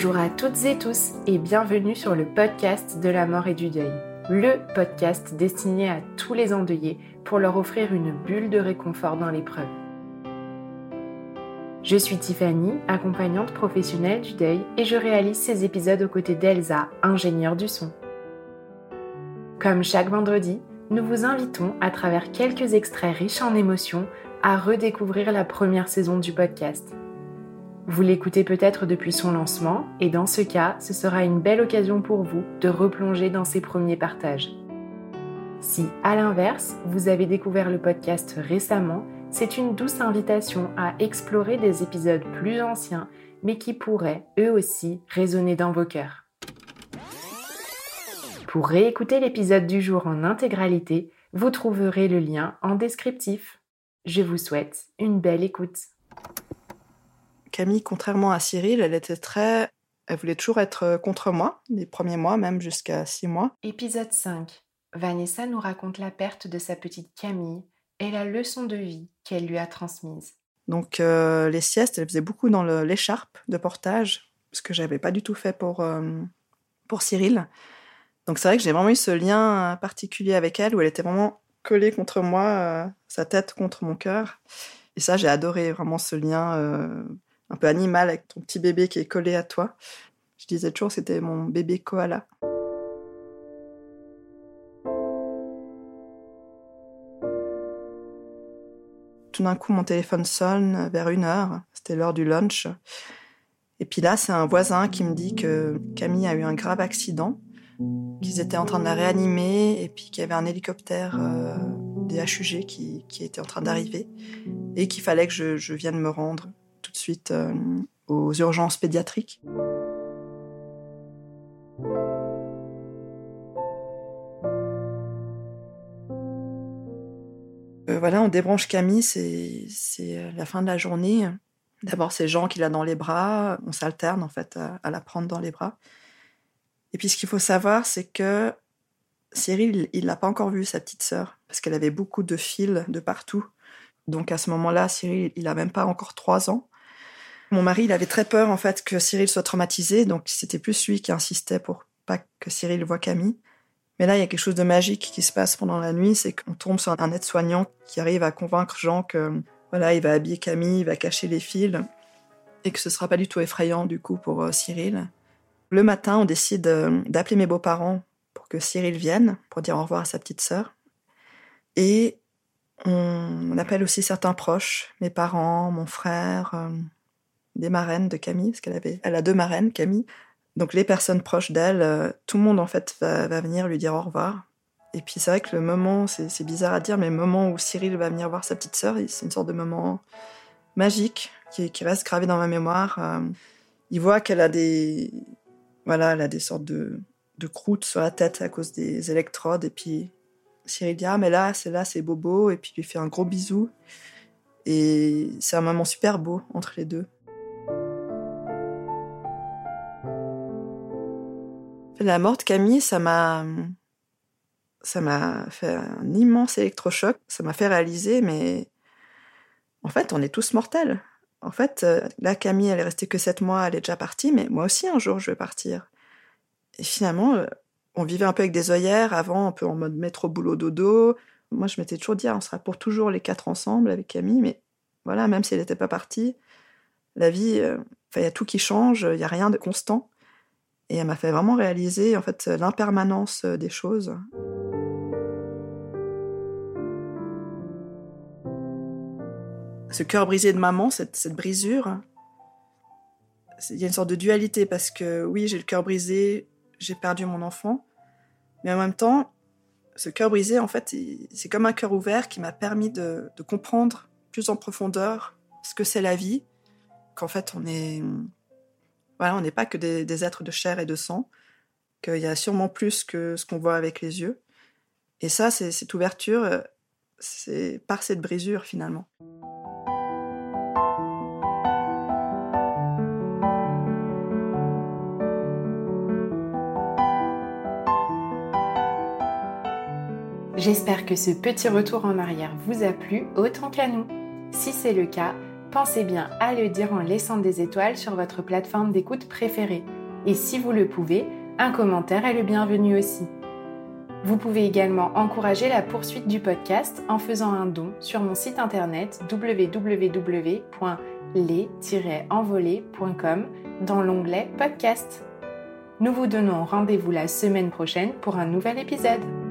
Bonjour à toutes et tous et bienvenue sur le podcast de la mort et du deuil, le podcast destiné à tous les endeuillés pour leur offrir une bulle de réconfort dans l'épreuve. Je suis Tiffany, accompagnante professionnelle du deuil et je réalise ces épisodes aux côtés d'Elsa, ingénieure du son. Comme chaque vendredi, nous vous invitons à travers quelques extraits riches en émotions à redécouvrir la première saison du podcast. Vous l'écoutez peut-être depuis son lancement et dans ce cas, ce sera une belle occasion pour vous de replonger dans ses premiers partages. Si, à l'inverse, vous avez découvert le podcast récemment, c'est une douce invitation à explorer des épisodes plus anciens, mais qui pourraient, eux aussi, résonner dans vos cœurs. Pour réécouter l'épisode du jour en intégralité, vous trouverez le lien en descriptif. Je vous souhaite une belle écoute. Camille, contrairement à Cyril, elle était très. Elle voulait toujours être euh, contre moi, les premiers mois, même jusqu'à six mois. Épisode 5. Vanessa nous raconte la perte de sa petite Camille et la leçon de vie qu'elle lui a transmise. Donc, euh, les siestes, elle faisait beaucoup dans l'écharpe de portage, ce que j'avais pas du tout fait pour, euh, pour Cyril. Donc, c'est vrai que j'ai vraiment eu ce lien particulier avec elle où elle était vraiment collée contre moi, sa tête contre mon cœur. Et ça, j'ai adoré vraiment ce lien un peu animal avec ton petit bébé qui est collé à toi. Je disais toujours c'était mon bébé koala. Tout d'un coup, mon téléphone sonne vers une heure. C'était l'heure du lunch. Et puis là, c'est un voisin qui me dit que Camille a eu un grave accident, qu'ils étaient en train de la réanimer et puis qu'il y avait un hélicoptère euh, des HUG qui, était en train d'arriver et qu'il fallait que je, je vienne me rendre tout de suite euh, aux urgences pédiatriques. Euh, voilà, on débranche Camille, c'est euh, la fin de la journée. D'abord, c'est Jean qui l'a dans les bras, on s'alterne en fait à, la prendre dans les bras. Et puis ce qu'il faut savoir, c'est que Cyril, il n'a pas encore vu sa petite sœur, parce qu'elle avait beaucoup de fils de partout. Donc à ce moment-là, Cyril, il a même pas encore trois ans. Mon mari, il avait très peur en fait que Cyril soit traumatisé, donc c'était plus lui qui insistait pour pas que Cyril voit Camille. Mais là, il y a quelque chose de magique qui se passe pendant la nuit, c'est qu'on tombe sur un aide-soignant qui arrive à convaincre Jean que voilà, il va habiller Camille, il va cacher les fils et que ce sera pas du tout effrayant du coup pour euh, Cyril. Le matin, on décide euh, d'appeler mes beaux-parents pour que Cyril vienne pour dire au revoir à sa petite sœur. Et on appelle aussi certains proches, mes parents, mon frère, euh, des marraines de Camille, parce qu'elle avait, elle a deux marraines, Camille. Donc les personnes proches d'elle, euh, tout le monde en fait va, venir lui dire au revoir. Et puis c'est vrai que le moment, c'est bizarre à dire, mais le moment où Cyril va venir voir sa petite sœur, c'est une sorte de moment magique qui, reste gravé dans ma mémoire. Euh, il voit qu'elle a des, voilà, elle a des sortes de, de croûtes sur la tête à cause des électrodes, et puis Cyril dit ah mais là c'est là c'est Bobo et puis lui fait un gros bisou et c'est un moment super beau entre les deux. La mort de Camille, ça m'a ça m'a fait un immense électrochoc, ça m'a fait réaliser mais en fait, on est tous mortels. En fait, euh, là Camille, elle est restée que sept mois, elle est déjà partie, mais moi aussi un jour je vais partir. Et finalement, euh, on vivait un peu avec des œillères avant, un peu en mode métro boulot dodo. Moi, je m'étais toujours dit, ah, on sera pour toujours les quatre ensemble avec Camille, mais voilà, même si elle n'était pas partie, la vie, euh, il y a tout qui change, il n'y a rien de constant. Et elle m'a fait vraiment réaliser en fait l'impermanence des choses. Ce cœur brisé de maman, cette, cette brisure, il y a une sorte de dualité parce que oui, j'ai le cœur brisé, j'ai perdu mon enfant, mais en même temps, ce cœur brisé, en fait, c'est comme un cœur ouvert qui m'a permis de, comprendre plus en profondeur ce que c'est la vie, qu'en fait, on est, voilà, on n'est pas que des, êtres de chair et de sang, qu'il y a sûrement plus que ce qu'on voit avec les yeux. Et ça, c'est cette ouverture, c'est par cette brisure finalement. J'espère que ce petit retour en arrière vous a plu autant qu'à nous. Si c'est le cas, pensez bien à le dire en laissant des étoiles sur votre plateforme d'écoute préférée. Et si vous le pouvez, un commentaire est le bienvenu aussi. Vous pouvez également encourager la poursuite du podcast en faisant un don sur mon site internet www.les-envolés.com dans l'onglet podcast. Nous vous donnons rendez-vous la semaine prochaine pour un nouvel épisode.